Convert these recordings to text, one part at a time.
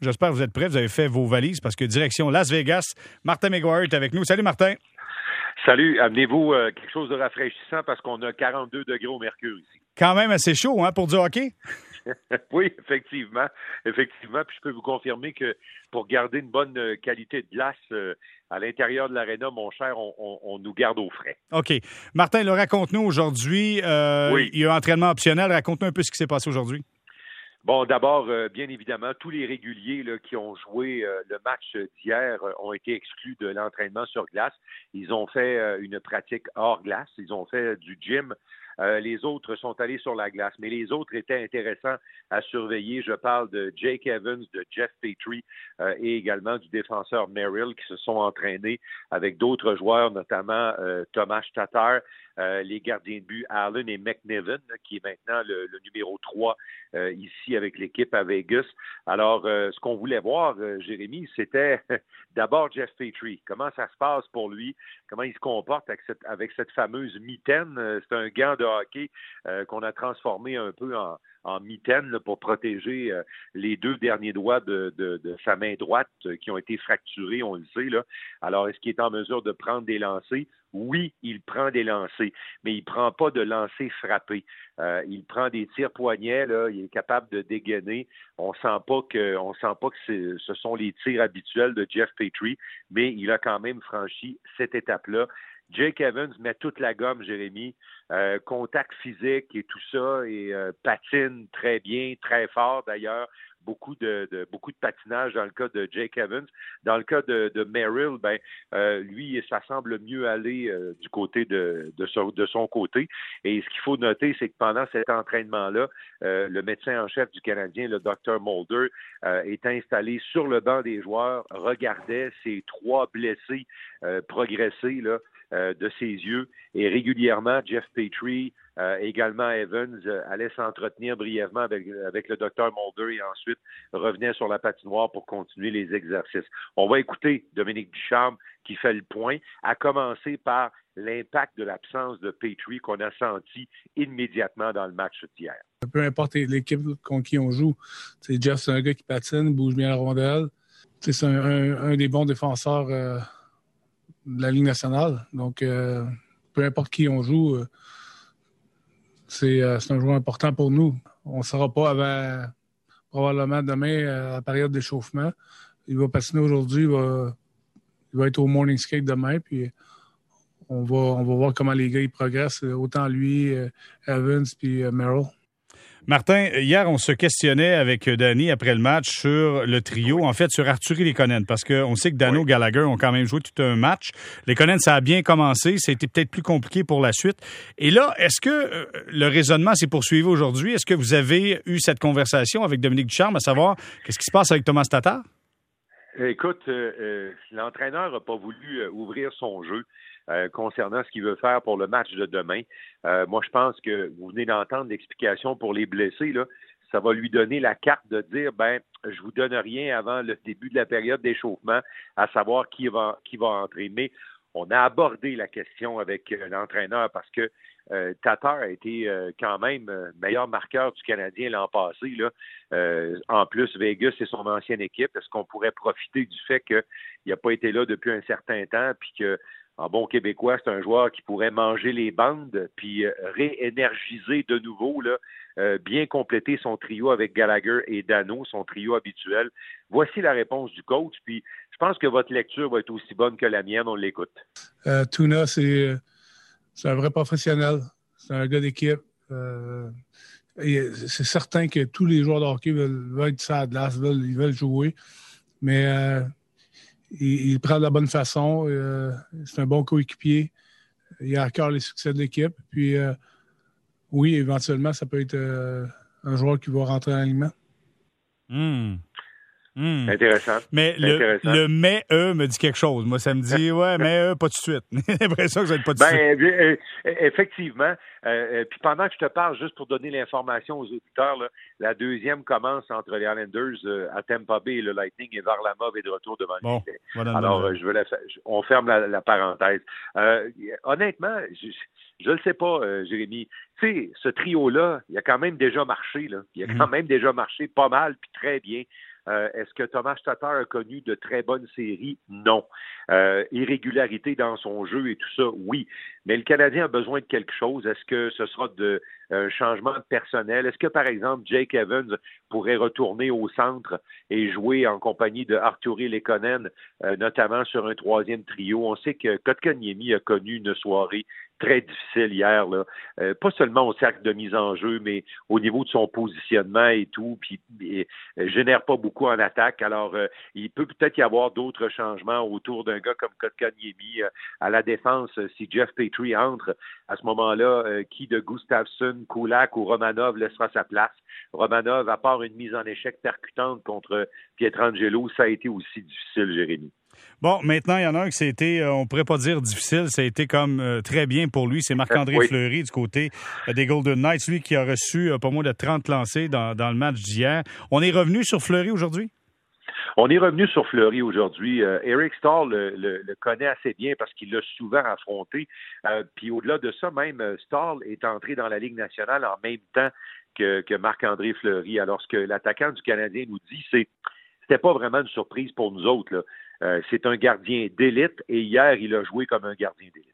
J'espère que vous êtes prêts. Vous avez fait vos valises parce que direction Las Vegas, Martin McGuire est avec nous. Salut Martin. Salut. Amenez-vous euh, quelque chose de rafraîchissant parce qu'on a 42 degrés au mercure ici. Quand même assez chaud hein, pour du hockey? oui, effectivement. Effectivement. Puis je peux vous confirmer que pour garder une bonne euh, qualité de glace euh, à l'intérieur de l'aréna, mon cher, on, nous garde au frais. OK. Martin, raconte-nous aujourd'hui. oui. Il y a un entraînement optionnel. Raconte-nous un peu ce qui s'est passé aujourd'hui. Bon, d'abord, euh, bien évidemment, tous les réguliers qui ont joué euh, le match d'hier euh, ont été exclus de l'entraînement sur glace. Ils ont fait une pratique hors glace. Ils ont fait du gym euh, les autres sont allés sur la glace, mais les autres étaient intéressants à surveiller. Je parle de Jake Evans, de Jeff Petrie euh, et également du défenseur Merrill qui se sont entraînés avec d'autres joueurs, notamment euh, Thomas Tatar, les gardiens de but Allen et McNiven, qui est maintenant le, numéro 3 ici avec l'équipe à Vegas. Alors, ce qu'on voulait voir, Jérémy, c'était d'abord Jeff Petrie. Comment ça se passe pour lui? Comment il se comporte avec cette, avec cette fameuse mitaine? C'est un gant de euh, qu'on a transformé un peu en, mitaine pour protéger euh, les deux derniers doigts de, sa main droite euh, qui ont été fracturés, on le sait. Alors, est-ce qu'il est en mesure de prendre des lancers? Oui, il prend des lancers, mais il ne prend pas de lancers frappés. il prend des tirs poignets, il est capable de dégainer. On sent pas que, on sent pas que ce sont les tirs habituels de Jeff Petrie, mais il a quand même franchi cette étape-là. Jake Evans met toute la gomme, Jérémy. Euh, contact physique et tout ça, et euh, patine très bien, très fort d'ailleurs. Beaucoup de, beaucoup de patinage dans le cas de Jake Evans. Dans le cas de, Merrill, ben euh, lui, ça semble mieux aller du côté de, de, son, côté. Et ce qu'il faut noter, c'est que pendant cet entraînement-là, le médecin en chef du Canadien, le Dr. Mulder, est installé sur le banc des joueurs, regardait ces trois blessés progresser là, euh, de ses yeux. Et régulièrement, Jeff Petrie, euh, également Evans, euh, allait s'entretenir brièvement avec, le docteur Mulder et ensuite revenait sur la patinoire pour continuer les exercices. On va écouter Dominique Ducharme qui fait le point, à commencer par l'impact de l'absence de Petrie qu'on a senti immédiatement dans le match d'hier. Peu importe l'équipe contre qui on joue, c'est Jeff, c'est un gars qui patine, bouge bien la rondelle. C'est un, des bons défenseurs de la Ligue nationale. Donc, euh, peu importe qui on joue, euh, euh, c'est un joueur important pour nous. On ne sera pas avant probablement demain à la période d'échauffement. Il va patiner aujourd'hui, il va, il va être au morning skate demain, puis on va, on va voir comment les gars ils progressent, autant lui, Evans, puis Merrill. Martin, hier, on se questionnait avec Danny après le match sur le trio, en fait, sur Arthur et Lekonen, parce qu'on sait que Dano et Gallagher ont quand même joué tout un match. Lekonen, ça a bien commencé, ça a été peut-être plus compliqué pour la suite. Et là, est-ce que euh, le raisonnement s'est poursuivi aujourd'hui? Est-ce que vous avez eu cette conversation avec Dominique Ducharme à savoir qu'est-ce qui se passe avec Thomas Tatar? Écoute, euh, euh, l'entraîneur n'a pas voulu ouvrir son jeu. Euh, concernant ce qu'il veut faire pour le match de demain. Euh, moi, je pense que vous venez d'entendre l'explication pour les blessés. Là. Ça va lui donner la carte de dire ben, je vous donne rien avant le début de la période d'échauffement, à savoir qui va qui va entrer. Mais on a abordé la question avec euh, l'entraîneur parce que euh, Tatar a été quand même meilleur marqueur du Canadien l'an passé. Là. en plus, Vegas, c'est son ancienne équipe. Est-ce qu'on pourrait profiter du fait qu'il n'a pas été là depuis un certain temps, puis que en bon québécois, c'est un joueur qui pourrait manger les bandes puis euh, réénergiser de nouveau, là, euh, bien compléter son trio avec Gallagher et Dano, son trio habituel. Voici la réponse du coach. Puis je pense que votre lecture va être aussi bonne que la mienne. On l'écoute. Euh, Tuna, c'est un vrai professionnel. C'est un gars d'équipe. c'est certain que tous les joueurs de hockey veulent, être sur la glace, veulent, ils veulent jouer. Mais il, prend de la bonne façon. Euh, c'est un bon coéquipier. Il a à cœur les succès de l'équipe. Puis, euh, oui, éventuellement, ça peut être euh, un joueur qui va rentrer en alignement. Hmm. Hmm. Intéressant. Mais le, le mais eux me dit quelque chose. Moi, ça me dit ouais, mais eux, pas tout de suite. J'ai l'impression que je vais pas tout de ben, suite. Euh, euh, effectivement. Euh, puis pendant que je te parle, juste pour donner l'information aux auditeurs, la deuxième commence entre les Islanders à Tampa Bay et le Lightning et Varlamov est de retour devant bon, Alors, je veux la, on ferme la, parenthèse. honnêtement, je ne sais pas, Jérémy. Tu sais, ce trio-là, il a quand même déjà marché. Là. Il a quand hmm. même déjà marché pas mal puis très bien. Euh, est-ce que Thomas Tatar a connu de très bonnes séries? Non. Euh, irrégularité dans son jeu et tout ça, oui. Mais le Canadien a besoin de quelque chose. Est-ce que ce sera de un changement de personnel? Est-ce que, par exemple, Jake Evans pourrait retourner au centre et jouer en compagnie de Arturi Lekonen, euh, notamment sur un troisième trio? On sait que Kotkaniemi a connu une soirée très difficile hier, là. Euh, pas seulement au cercle de mise en jeu, mais au niveau de son positionnement et tout, puis il, euh, génère pas beaucoup en attaque. Alors, il peut peut-être y avoir d'autres changements autour d'un gars comme Kotkaniemi à la défense. Si Jeff Petrie entre, à ce moment-là, qui de Gustafsson Kulak ou Romanov laissera sa place. Romanov, à part une mise en échec percutante contre Pietrangelo, ça a été aussi difficile, Jérémy. Bon, maintenant, il y en a un qui été, euh, on pourrait pas dire difficile, ça a été comme euh, très bien pour lui. C'est Marc-André Fleury du côté euh, des Golden Knights, lui qui a reçu pas moins de 30 lancés dans, dans le match d'hier. On est revenu sur Fleury aujourd'hui? On est revenu sur Fleury aujourd'hui. Euh, Eric Stahl le, connaît assez bien parce qu'il l'a souvent affronté. Euh, puis au-delà de ça, même Stahl est entré dans la Ligue nationale en même temps que, Marc-André Fleury. Alors ce que l'attaquant du Canadien nous dit, c'est c'était pas vraiment une surprise pour nous autres. C'est un gardien d'élite et hier, il a joué comme un gardien d'élite.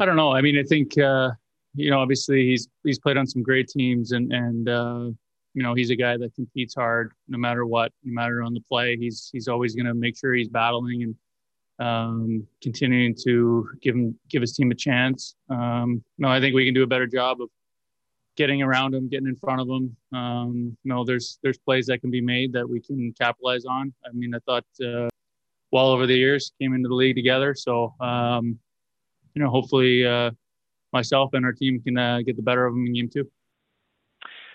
I don't know. I mean, I think uh, you know, obviously he's he's played on some great teams and and uh, you know, he's a guy that competes hard no matter what, no matter on the play. He's he's always going to make sure he's battling and um, continuing to give him give his team a chance. Um, no, I think we can do a better job of getting around him, getting in front of him. Um, you know, there's there's plays that can be made that we can capitalize on. I mean, I thought uh, well over the years came into the league together, so um, you know, hopefully uh, myself and our team can uh, get the better of him in game two.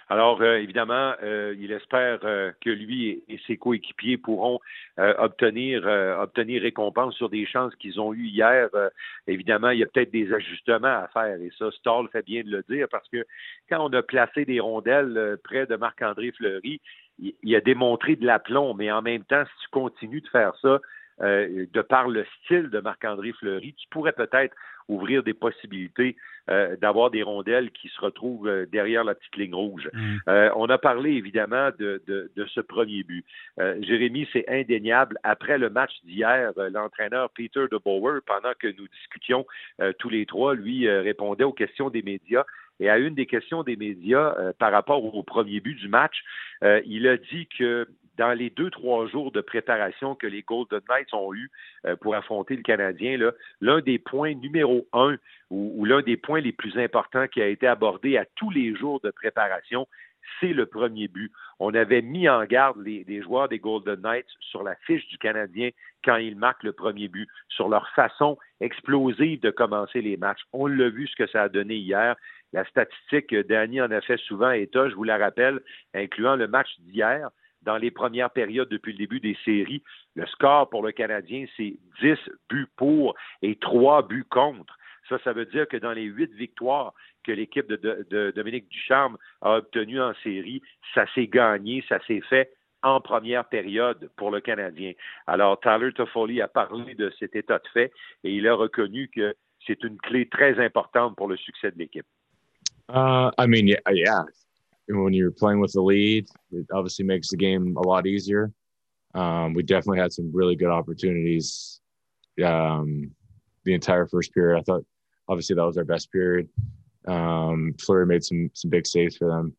Alors, euh, évidemment, euh, il espère euh, que lui et, ses coéquipiers pourront obtenir, obtenir récompense sur des chances qu'ils ont eues hier. évidemment, il y a peut-être des ajustements à faire et ça, Stall fait bien de le dire parce que quand on a placé des rondelles près de Marc-André Fleury, il, il, a démontré de l'aplomb, mais en même temps, si tu continues de faire ça, de par le style de Marc-André Fleury, tu pourrais peut-être ouvrir des possibilités euh, d'avoir des rondelles qui se retrouvent euh, derrière la petite ligne rouge. Mm. Euh, on a parlé évidemment de, de, de ce premier but. Jérémy, c'est indéniable. Après le match d'hier, l'entraîneur Peter de Bower, pendant que nous discutions tous les trois, lui répondait aux questions des médias. Et à une des questions des médias par rapport au premier but du match, il a dit que dans les deux, trois jours de préparation que les Golden Knights ont eu euh, pour affronter le Canadien, l'un des points numéro un ou, l'un des points les plus importants qui a été abordé à tous les jours de préparation, c'est le premier but. On avait mis en garde les, joueurs des Golden Knights sur la fiche du Canadien quand ils marquent le premier but, sur leur façon explosive de commencer les matchs. On l'a vu ce que ça a donné hier. La statistique, Danny en a fait souvent état, je vous la rappelle, incluant le match d'hier dans les premières périodes depuis le début des séries. Le score pour le Canadien, c'est 10 buts pour et 3 buts contre. Ça, ça veut dire que dans les huit victoires que l'équipe de, Dominique Ducharme a obtenues en série, ça s'est gagné, ça s'est fait en première période pour le Canadien. Alors, Tyler Toffoli a parlé de cet état de fait et il a reconnu que c'est une clé très importante pour le succès de l'équipe. Uh, I mean, yeah, when you're playing with the lead, it obviously makes the game a lot easier. Um, we definitely had some really good opportunities um, the entire first period. I thought obviously that was our best period. Um, Fleury made some some big saves for them,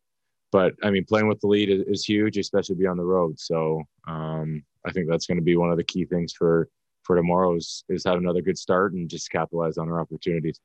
but I mean playing with the lead is, is huge, especially be on the road. So um, I think that's going to be one of the key things for for tomorrow is, is have another good start and just capitalize on our opportunities.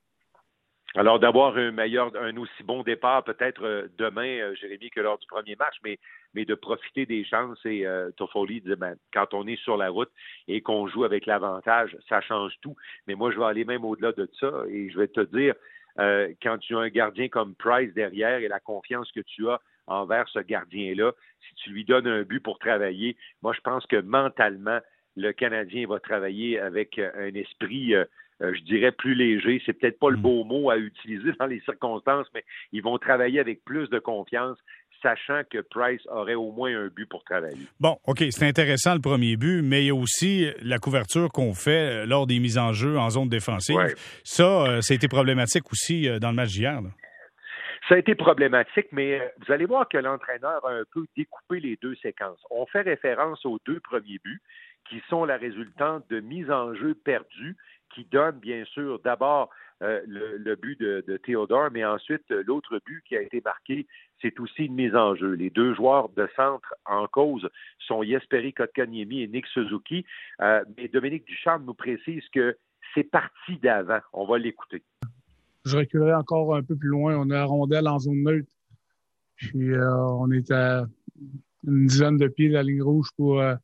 Alors, d'avoir un meilleur, un aussi bon départ peut-être euh, demain, euh, Jérémy, que lors du premier match, mais, mais de profiter des chances et euh, Toffoli dit ben, quand on est sur la route et qu'on joue avec l'avantage, ça change tout. Mais moi, je vais aller même au-delà de ça et je vais te dire, euh, quand tu as un gardien comme Price derrière et la confiance que tu as envers ce gardien-là, si tu lui donnes un but pour travailler, moi, je pense que mentalement, le Canadien va travailler avec un esprit euh, je dirais, plus léger. C'est peut-être pas le mm. beau mot à utiliser dans les circonstances, mais ils vont travailler avec plus de confiance sachant que Price aurait au moins un but pour travailler. Bon, OK, c'est intéressant le premier but, mais il y a aussi la couverture qu'on fait euh, lors des mises en jeu en zone défensive. Ça, euh, ça a été problématique aussi dans le match d'hier. Ça a été problématique, mais euh, vous allez voir que l'entraîneur a un peu découpé les deux séquences. On fait référence aux deux premiers buts qui sont la résultante de mise en jeu perdue qui donne bien sûr d'abord euh, le, but de, Théodore, mais ensuite l'autre but qui a été marqué, c'est aussi une mise en jeu. Les deux joueurs de centre en cause sont Yesperi Kotkaniemi et Nick Suzuki. Euh, mais Dominique Duchamp nous précise que c'est parti d'avant. On va l'écouter. Je reculerai encore un peu plus loin. On a rondelle en zone neutre. Puis euh, on est à une dizaine de pieds de la ligne rouge pour, euh,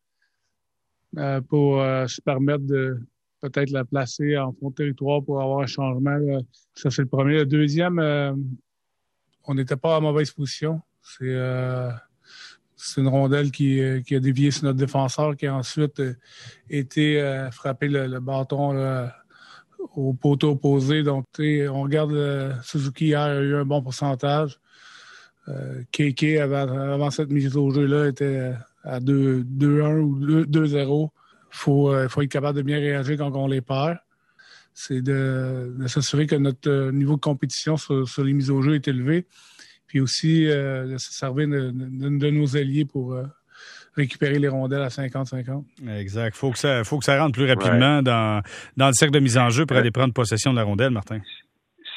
euh, pour se permettre de peut-être la placer en fond de territoire pour avoir un changement. Ça, c'est le premier. Le deuxième, on n'était pas en mauvaise position. C'est c'est une rondelle qui, qui, a dévié sur notre défenseur qui a ensuite été frappé le, bâton au poteau opposé. Donc, on regarde euh, Suzuki hier a eu un bon pourcentage. Euh, KK, avant, cette mise au jeu-là, était à 2-1 ou 2-0. Il faut, euh, faut être capable de bien réagir quand on les perd. C'est de, s'assurer que notre niveau de compétition sur, les mises au jeu est élevé. Puis aussi de se servir de, de nos alliés pour récupérer les rondelles à 50-50. Exact. Faut que ça, faut que ça rentre plus rapidement dans, dans le cercle de mise en jeu pour aller prendre possession de la rondelle, Martin.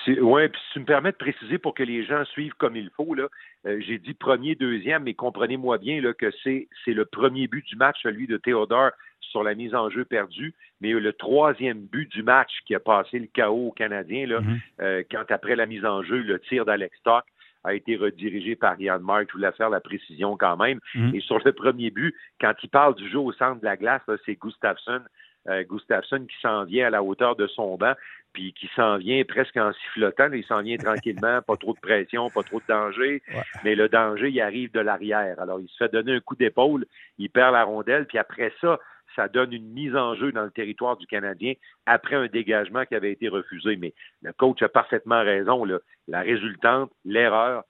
Oui, puis si tu me permets de préciser pour que les gens suivent comme il faut, là, euh, j'ai dit premier, deuxième, mais comprenez-moi bien là, que c'est, c'est le premier but du match, celui de Théodore sur la mise en jeu perdue, mais le troisième but du match qui a passé le chaos aux Canadiens, là, mm-hmm. euh, quand après la mise en jeu, le tir d'Alex Stock, a été redirigé par Yann Mark. Je voulais faire la précision quand même. Mhm. Et sur le premier but, quand il parle du jeu au centre de la glace, c'est Gustafsson. Euh, Gustafsson qui s'en vient à la hauteur de son banc, puis qui s'en vient presque en sifflotant. Il s'en vient tranquillement, pas trop de pression, pas trop de danger. Mais le danger, il arrive de l'arrière. Alors, il se fait donner un coup d'épaule, il perd la rondelle, puis après ça, ça donne une mise en jeu dans le territoire du Canadien après un dégagement qui avait été refusé. Mais le coach a parfaitement raison. La résultante, l'erreur,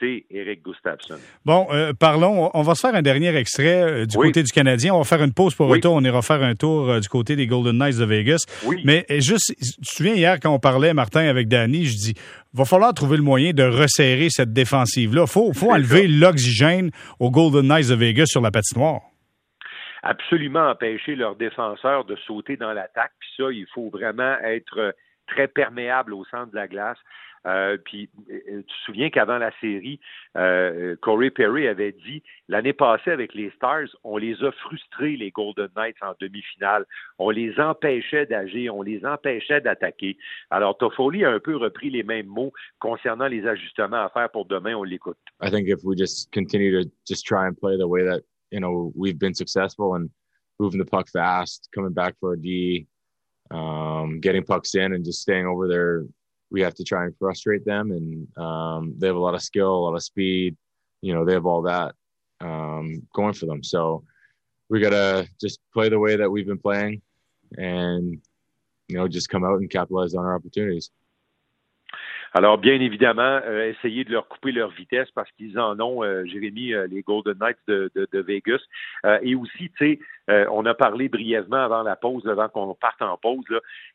c'est Eric Gustafsson. Bon, euh, parlons. On va se faire un dernier extrait euh, du côté du Canadien. On va faire une pause pour retour. On ira faire un tour euh, du côté des Golden Knights de Vegas. Oui. Mais juste, tu te souviens hier quand on parlait, Martin, avec Danny, je dis, va falloir trouver le moyen de resserrer cette défensive-là. Faut, faut enlever l'oxygène aux Golden Knights de Vegas sur la patinoire absolument empêcher leurs défenseurs de sauter dans l'attaque. Puis ça, il faut vraiment être très perméable au centre de la glace. Euh, puis euh, tu te souviens qu'avant la série, euh, Corey Perry avait dit l'année passée avec les Stars, on les a frustrés les Golden Knights en demi-finale. On les empêchait d'agir, on les empêchait d'attaquer. Alors Toffoli a un peu repris les mêmes mots concernant les ajustements à faire pour demain. On l'écoute. I think if we just continue to just try and play the way that you know we've been successful and moving the puck fast, coming back for a D, um, getting pucks in, and just staying over there. We have to try and frustrate them, and um, they have a lot of skill, a lot of speed. You know, they have all that um, going for them. So we gotta just play the way that we've been playing, and you know, just come out and capitalize on our opportunities. Alors, bien évidemment, euh, essayer de leur couper leur vitesse parce qu'ils en ont, euh, Jérémy, euh, les Golden Knights de, Vegas. Euh, et aussi, tu sais, on a parlé brièvement avant la pause, avant qu'on parte en pause.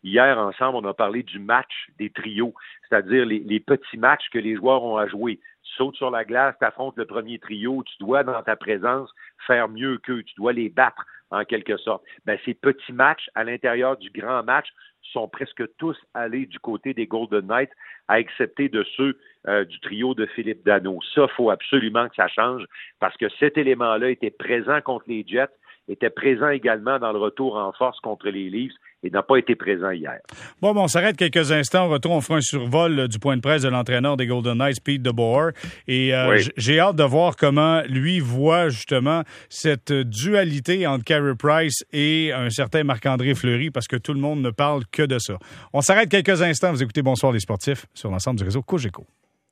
Hier, ensemble, on a parlé du match des trios, c'est-à-dire les, les, petits matchs que les joueurs ont à jouer. Tu sautes sur la glace, tu affrontes le premier trio, tu dois, dans ta présence, faire mieux qu'eux, tu dois les battre en quelque sorte. Ben, ces petits matchs à l'intérieur du grand match sont presque tous allés du côté des Golden Knights, à excepter de ceux euh, du trio de Philippe Dano. Ça, faut absolument que ça change parce que cet élément-là était présent contre les Jets était présent également dans le retour en force contre les Leafs et n'a pas été présent hier. Bon, bon on s'arrête quelques instants. Au retour, on fera un survol euh, du point de presse de l'entraîneur des Golden Knights, Pete DeBoer. Et euh, j'ai hâte de voir comment lui voit justement cette dualité entre Carey Price et un certain Marc-André Fleury parce que tout le monde ne parle que de ça. On s'arrête quelques instants. Vous écoutez Bonsoir les sportifs sur l'ensemble du réseau Cogeco.